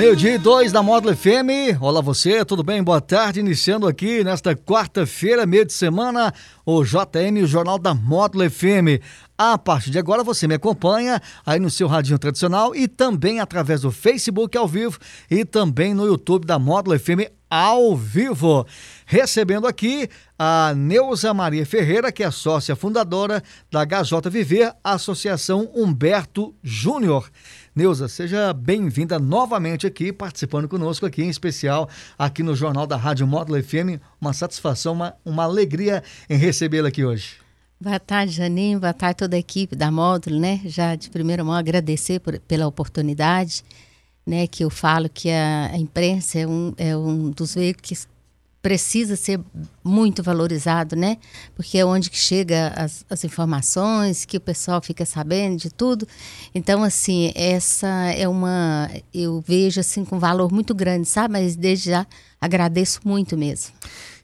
Meio-dia e dois da Módulo FM. Olá você, tudo bem? Boa tarde. Iniciando aqui nesta quarta-feira, meio de semana, o JM, o Jornal da Módulo FM. A partir de agora você me acompanha aí no seu radinho tradicional e também através do Facebook ao vivo e também no YouTube da Módulo FM ao vivo. Recebendo aqui a Neuza Maria Ferreira, que é sócia fundadora da HJ Viver, Associação Humberto Júnior. Neuza, seja bem-vinda novamente aqui, participando conosco aqui, em especial aqui no Jornal da Rádio Módulo FM. Uma satisfação, uma, uma alegria em recebê-la aqui hoje. Boa tarde, Janinho. Boa tarde toda a equipe da Módulo, né? Já de primeira mão agradecer por, pela oportunidade, né? Que eu falo que a, a imprensa é um, é um dos veículos precisa ser muito valorizado, né? Porque é onde que chega as, as, informações, que o pessoal fica sabendo de tudo. Então, assim, essa é uma... Eu vejo, assim, com valor muito grande, sabe? Mas desde já agradeço muito mesmo.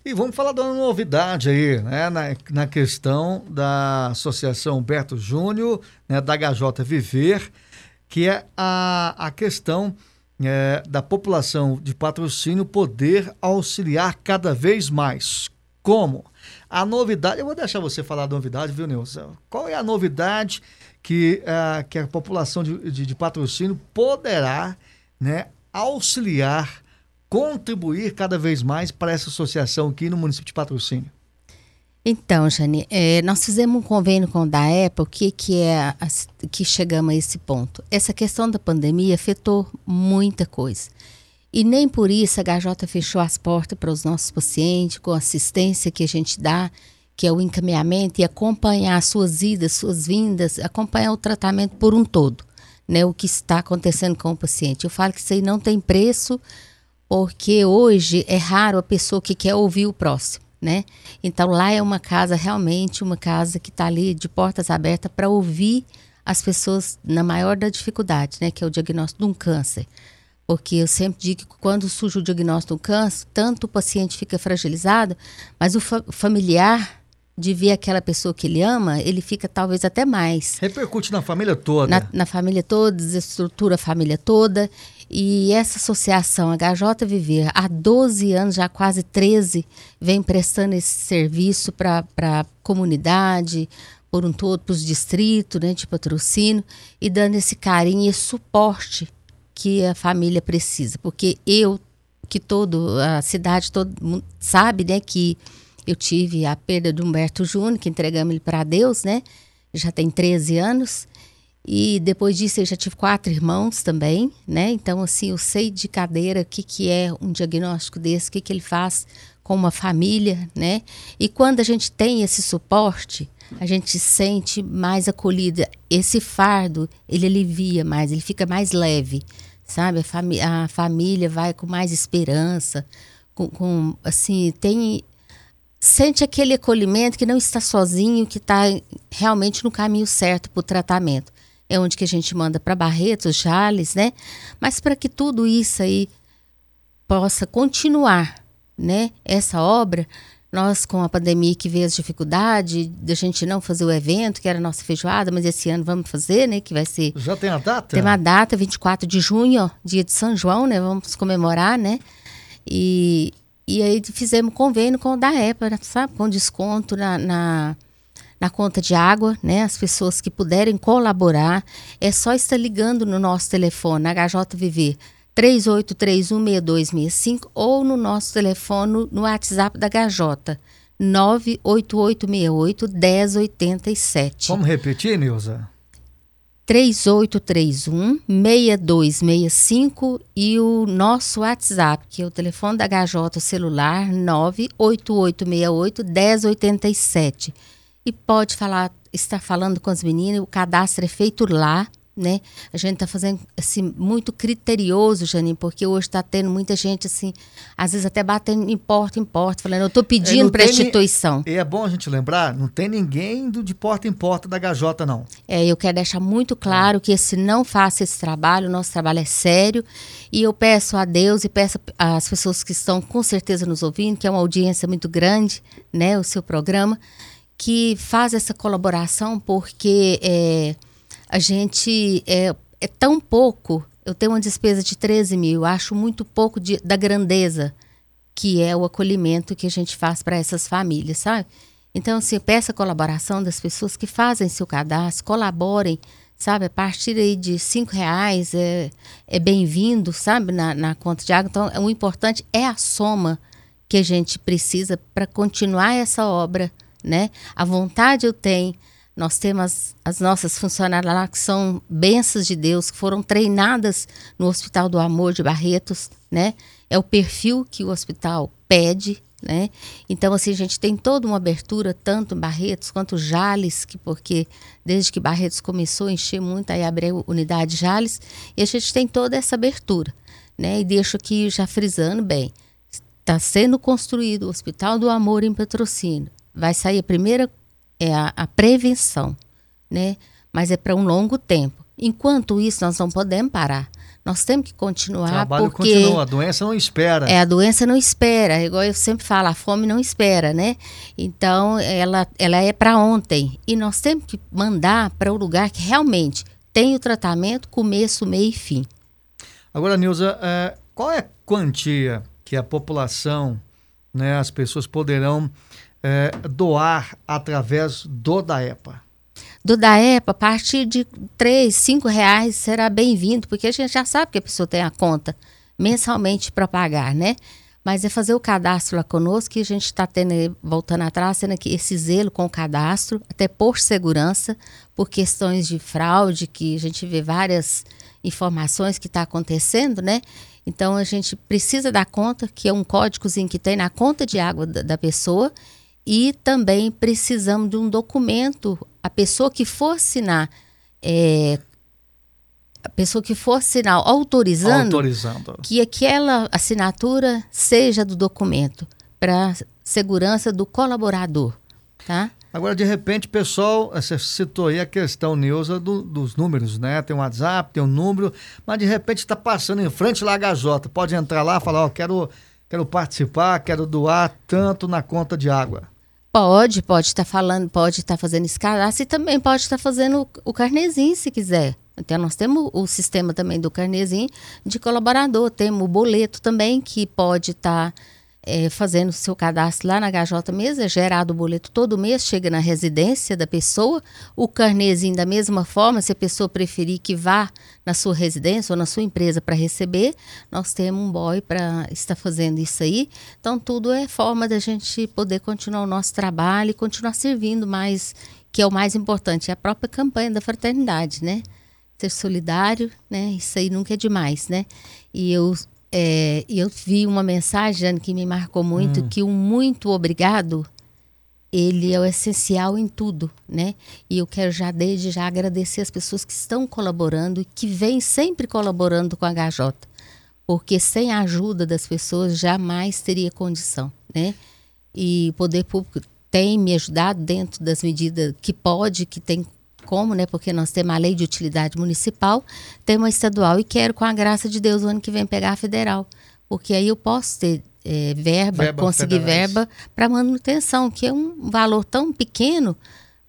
E vamos falar da novidade aí, né? Na, na questão da Associação Humberto Júnior, né? da HJ Viver, que é a, a questão é, da população de patrocínio poder auxiliar cada vez mais. Como? A novidade, eu vou deixar você falar da novidade, viu, Nilson? Qual é a novidade que, uh, que a população de, de, de, patrocínio poderá né, auxiliar, contribuir cada vez mais para essa associação aqui no município de patrocínio? Então, Jane, é, nós fizemos um convênio com o DAEPA, o que, que é a, que chegamos a esse ponto? Essa questão da pandemia afetou muita coisa. E nem por isso a HJ fechou as portas para os nossos pacientes, com a assistência que a gente dá, que é o encaminhamento e acompanhar suas idas, suas vindas, acompanhar o tratamento por um todo, né? O que está acontecendo com o paciente. Eu falo que isso aí não tem preço, porque hoje é raro a pessoa que quer ouvir o próximo né? Então lá é uma casa realmente uma casa que está ali de portas abertas para ouvir as pessoas na maior da dificuldade, né? Que é o diagnóstico de um câncer. Porque eu sempre digo que quando surge o diagnóstico do câncer, tanto o paciente fica fragilizado, mas o fa familiar de ver aquela pessoa que ele ama, ele fica talvez até mais. Repercute na família toda. Na, na família toda, desestrutura a família toda. E essa associação HJ Viver, há 12 anos, já quase 13, vem prestando esse serviço para a comunidade, por um todo, para os distritos né, de patrocínio, e dando esse carinho e suporte que a família precisa. Porque eu, que todo, a cidade todo mundo sabe né, que eu tive a perda do Humberto Júnior, que entregamos ele para Deus, né? Já tem 13 anos. E depois disso eu já tive quatro irmãos também, né? Então, assim, eu sei de cadeira o que, que é um diagnóstico desse, o que, que ele faz com uma família, né? E quando a gente tem esse suporte, a gente se sente mais acolhida. Esse fardo, ele alivia mais, ele fica mais leve, sabe? A, fami a família vai com mais esperança, com, com, assim, tem... Sente aquele acolhimento que não está sozinho, que está realmente no caminho certo para o tratamento é onde que a gente manda para Barretos, Jales, né? Mas para que tudo isso aí possa continuar, né? Essa obra, nós com a pandemia que veio as dificuldades da gente não fazer o evento, que era a nossa feijoada, mas esse ano vamos fazer, né? Que vai ser. Já tem a data? Tem uma data, 24 de junho, ó, dia de São João, né? Vamos comemorar, né? E, e aí fizemos convênio com o DAEPA, sabe? Com desconto na, na na conta de água, né? As pessoas que puderem colaborar, é só estar ligando no nosso telefone, na HJVV 38316265 ou no nosso telefone no WhatsApp da HJ 98868 1087. Vamos repetir, Nilza? 3831 6265 e o nosso WhatsApp, que é o telefone da HJ celular 98868 1087. e pode falar, estar falando com as meninas, o cadastro é feito lá, né? A gente está fazendo assim muito criterioso, Janine, porque hoje está tendo muita gente assim, às vezes até batendo em porta em porta, falando, eu estou pedindo é, para instituição. E é bom a gente lembrar, não tem ninguém do de porta em porta da Gajota não. É, eu quero deixar muito claro é. que se não faça esse trabalho, o nosso trabalho é sério, e eu peço a Deus e peço às pessoas que estão com certeza nos ouvindo, que é uma audiência muito grande, né, o seu programa, que faz essa colaboração porque é, a gente é, é tão pouco. Eu tenho uma despesa de 13 mil, acho muito pouco de, da grandeza que é o acolhimento que a gente faz para essas famílias, sabe? Então, assim, peça a colaboração das pessoas que fazem seu cadastro, colaborem, sabe? A partir aí de cinco reais é, é bem-vindo, sabe? Na, na conta de água. Então, o importante é a soma que a gente precisa para continuar essa obra, né? A vontade eu tenho, nós temos as nossas funcionárias lá que são bênçãos de Deus, que foram treinadas no Hospital do Amor de Barretos, né? É o perfil que o hospital pede, né? Então, assim, a gente tem toda uma abertura, tanto em Barretos quanto Jales, que, porque desde que Barretos começou a encher muito, aí abriu unidade Jales, e a gente tem toda essa abertura, né? E deixo aqui já frisando bem, está sendo construído o Hospital do Amor em Patrocínio. Vai sair a primeira é a, a prevenção, né? Mas é para um longo tempo. Enquanto isso, nós não podemos parar. Nós temos que continuar. O trabalho porque continua, a doença não espera. É, a doença não espera. Igual eu sempre falo, a fome não espera, né? Então, ela, ela é para ontem. E nós temos que mandar para o um lugar que realmente tem o tratamento, começo, meio e fim. Agora, Nilza, é, qual é a quantia que a população, né, as pessoas poderão é, doar através do DAEPA? Do DAEPA, a partir de cinco reais será bem-vindo, porque a gente já sabe que a pessoa tem a conta mensalmente para pagar, né? Mas é fazer o cadastro lá conosco, que a gente está tendo, voltando atrás, tendo aqui esse zelo com o cadastro, até por segurança, por questões de fraude, que a gente vê várias informações que está acontecendo, né? Então a gente precisa dar conta, que é um códigozinho que tem na conta de água da, da pessoa, e também precisamos de um documento. A pessoa que for assinar, é, a pessoa que for assinar autorizando, autorizando. que aquela assinatura seja do documento para segurança do colaborador, tá? Agora, de repente, pessoal, você citou aí a questão, Neuza, do, dos números, né? Tem um WhatsApp, tem um número, mas de repente está passando em frente lá a Gajota. Pode entrar lá e falar, ó, quero, quero participar, quero doar tanto na conta de água. Pode, pode estar tá falando, pode estar tá fazendo esse cadastro e também pode estar tá fazendo o, o carnezinho se quiser. Então, nós temos o sistema também do carnezinho de colaborador, temos o boleto também que pode estar. Tá é, fazendo seu cadastro lá na HJ mesmo, é gerado o boleto todo mês, chega na residência da pessoa, o carnezinho da mesma forma, se a pessoa preferir que vá na sua residência ou na sua empresa para receber, nós temos um boy para estar fazendo isso aí. Então, tudo é forma da gente poder continuar o nosso trabalho e continuar servindo mais, que é o mais importante, é a própria campanha da fraternidade, né? Ser solidário, né? Isso aí nunca é demais, né? E eu é, eu vi uma mensagem que me marcou muito, hum. que um muito obrigado, ele é o essencial em tudo, né? E eu quero já desde já agradecer as pessoas que estão colaborando e que vêm sempre colaborando com a HJ. Porque sem a ajuda das pessoas jamais teria condição, né? E o poder público tem me ajudado dentro das medidas que pode, que tem como, né? Porque nós temos a lei de utilidade municipal, temos a estadual e quero, com a graça de Deus, o ano que vem pegar a federal. Porque aí eu posso ter é, verba, verba, conseguir federais. verba para manutenção, que é um valor tão pequeno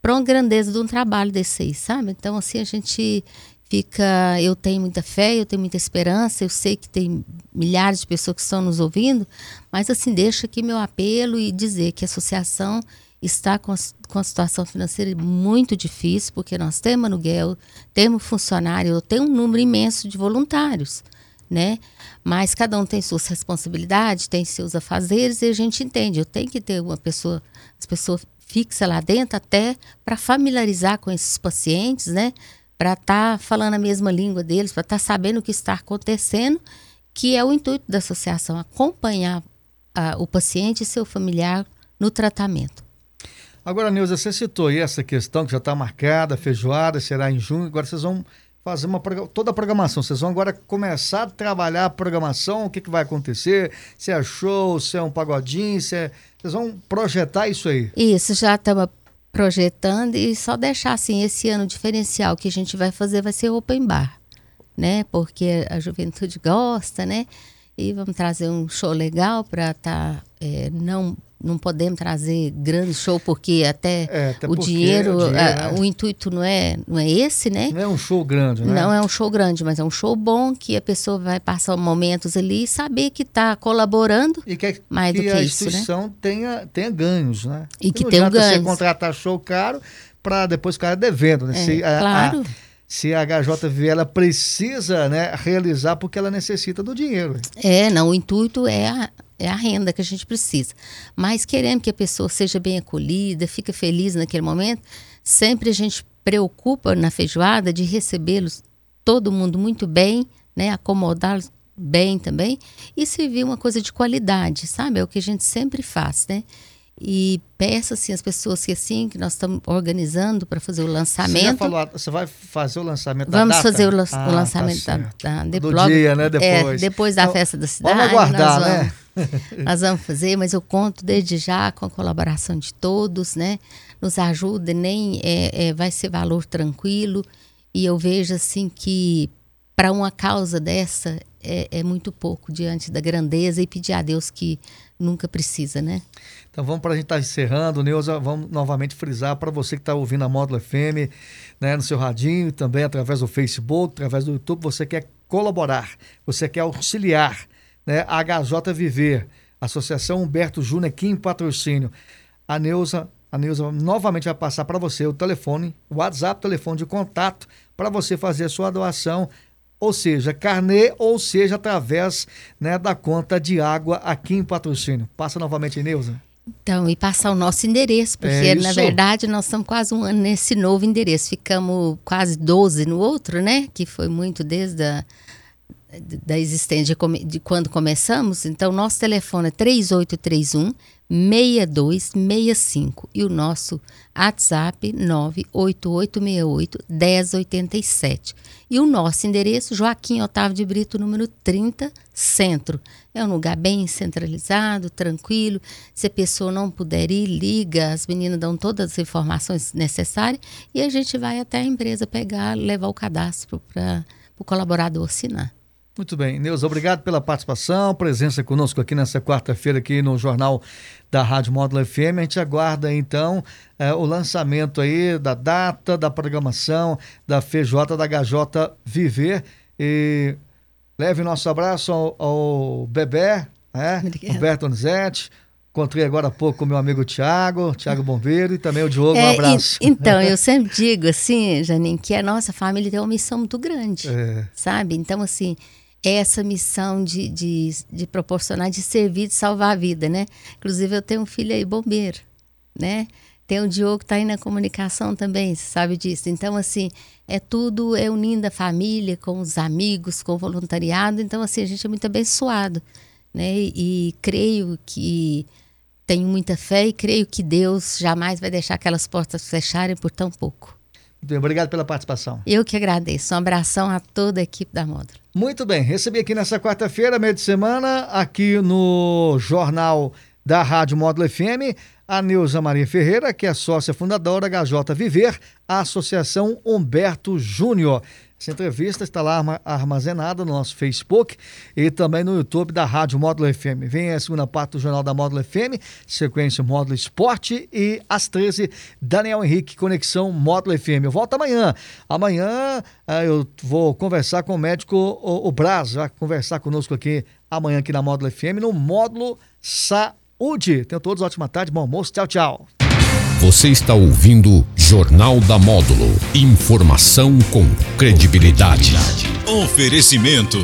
para uma grandeza de um trabalho desse aí, sabe? Então, assim, a gente fica. Eu tenho muita fé, eu tenho muita esperança, eu sei que tem milhares de pessoas que estão nos ouvindo, mas, assim, deixa aqui meu apelo e dizer que a associação está com, com a situação financeira muito difícil, porque nós temos aluguel, temos funcionário, tem um número imenso de voluntários, né? Mas cada um tem suas responsabilidades, tem seus afazeres e a gente entende. Eu tenho que ter uma pessoa, as pessoas fixa lá dentro até para familiarizar com esses pacientes, né? Para estar tá falando a mesma língua deles, para estar tá sabendo o que está acontecendo, que é o intuito da associação, acompanhar a, o paciente e seu familiar no tratamento. Agora, Neuza, você citou aí essa questão que já está marcada, feijoada será em junho, agora vocês vão fazer uma, toda a programação, vocês vão agora começar a trabalhar a programação, o que, que vai acontecer, se é show, se é um pagodinho, se é... Vocês vão projetar isso aí? Isso, já estamos projetando e só deixar assim, esse ano diferencial que a gente vai fazer vai ser open bar, né? Porque a juventude gosta, né? E vamos trazer um show legal para estar tá, é, não não podemos trazer grande show porque até, é, até o porque dinheiro, o, dinheiro é, o intuito não é, não é esse, né? Não é um show grande, né? Não é um show grande, mas é um show bom que a pessoa vai passar momentos ali e saber que está colaborando e que, mais que do que a isso, instituição né? tenha, tenha ganhos, né? E que tenha ganhos. você contratar show caro para depois ficar devendo, né? É, Se, a, claro. A, se a HJV ela precisa né, realizar porque ela necessita do dinheiro. É, não, o intuito é a, é a renda que a gente precisa. Mas querendo que a pessoa seja bem acolhida, fique feliz naquele momento, sempre a gente preocupa na feijoada de recebê-los todo mundo muito bem, né, acomodá-los bem também e servir uma coisa de qualidade, sabe? É o que a gente sempre faz, né? e peça assim as pessoas que assim que nós estamos organizando para fazer o lançamento. Você, falou, você vai fazer o lançamento Vamos da data? fazer o, lan ah, tá lançamento tá da, da Do logo, dia, né? Depois. É, depois da então, festa da cidade. Vamos aguardar, vamos, né? nós vamos fazer, mas eu conto desde já com a colaboração de todos, né? Nos ajuda, nem é, é, vai ser valor tranquilo. E eu vejo assim que para uma causa dessa é, é muito pouco diante da grandeza e pedir a Deus que nunca precisa, né? Então vamos para a gente estar tá encerrando, Neuza, vamos novamente frisar para você que está ouvindo a Módulo FM, né, no seu radinho, também através do Facebook, através do YouTube, você quer colaborar, você quer auxiliar, né, a HJ Viver, Associação Humberto Júnior aqui em patrocínio. A Neuza, a Neuza novamente vai passar para você o telefone, o WhatsApp, telefone de contato para você fazer a sua doação ou seja, carnê, ou seja, através né, da conta de água aqui em patrocínio. Passa novamente, Neuza. Então, e passar o nosso endereço, porque é na verdade nós estamos quase um ano nesse novo endereço. Ficamos quase 12 no outro, né? Que foi muito desde a da existência de, de, quando começamos. Então, nosso telefone é 3831 6265 e o nosso WhatsApp 98868 1087. E o nosso endereço, Joaquim Otávio de Brito, número 30, Centro. É um lugar bem centralizado, tranquilo. Se a pessoa não puder ir, liga, as meninas dão todas as informações necessárias e a gente vai até a empresa pegar, levar o cadastro para o colaborador assinar. Muito bem. Neuza, obrigado pela participação, presença conosco aqui nessa quarta-feira aqui no Jornal da Rádio Módulo FM. A gente aguarda, então, é, o lançamento aí da data, da programação da FJ da HJ Viver. E leve nosso abraço ao, ao Bebé, né? Roberto Anizetti. Encontrei agora há pouco com o meu amigo Tiago, Tiago Bombeiro, e também o Diogo. É, um abraço. E, então, eu sempre digo assim, Janine, que a nossa família tem uma missão muito grande, é. sabe? Então, assim, essa missão de, de, de proporcionar, de servir, de salvar a vida, né? Inclusive, eu tenho um filho aí, bombeiro, né? Tem o Diogo que está aí na comunicação também, você sabe disso. Então, assim, é tudo, é unindo a família com os amigos, com o voluntariado. Então, assim, a gente é muito abençoado, né? E, e creio que tenho muita fé e creio que Deus jamais vai deixar aquelas portas fecharem por tão pouco. Obrigado pela participação. Eu que agradeço. Um abração a toda a equipe da Módulo. Muito bem. Recebi aqui nessa quarta-feira, meio de semana, aqui no Jornal da Rádio Módulo FM, a Neuza Maria Ferreira, que é sócia fundadora da HJ Viver, a Associação Humberto Júnior. Essa entrevista está lá armazenada no nosso Facebook e também no YouTube da Rádio Módulo FM. Vem a segunda parte do Jornal da Módulo FM, sequência Módulo Esporte e às 13, Daniel Henrique, Conexão Módulo FM. Eu volto amanhã. Amanhã eh, eu vou conversar com o médico o, Braz, vai conversar conosco aqui amanhã aqui na Módulo FM, no Módulo Saúde. Tenham todos ótima tarde, bom almoço, tchau, tchau. Você está ouvindo Jornal da Módulo. Informação com credibilidade. Oferecimento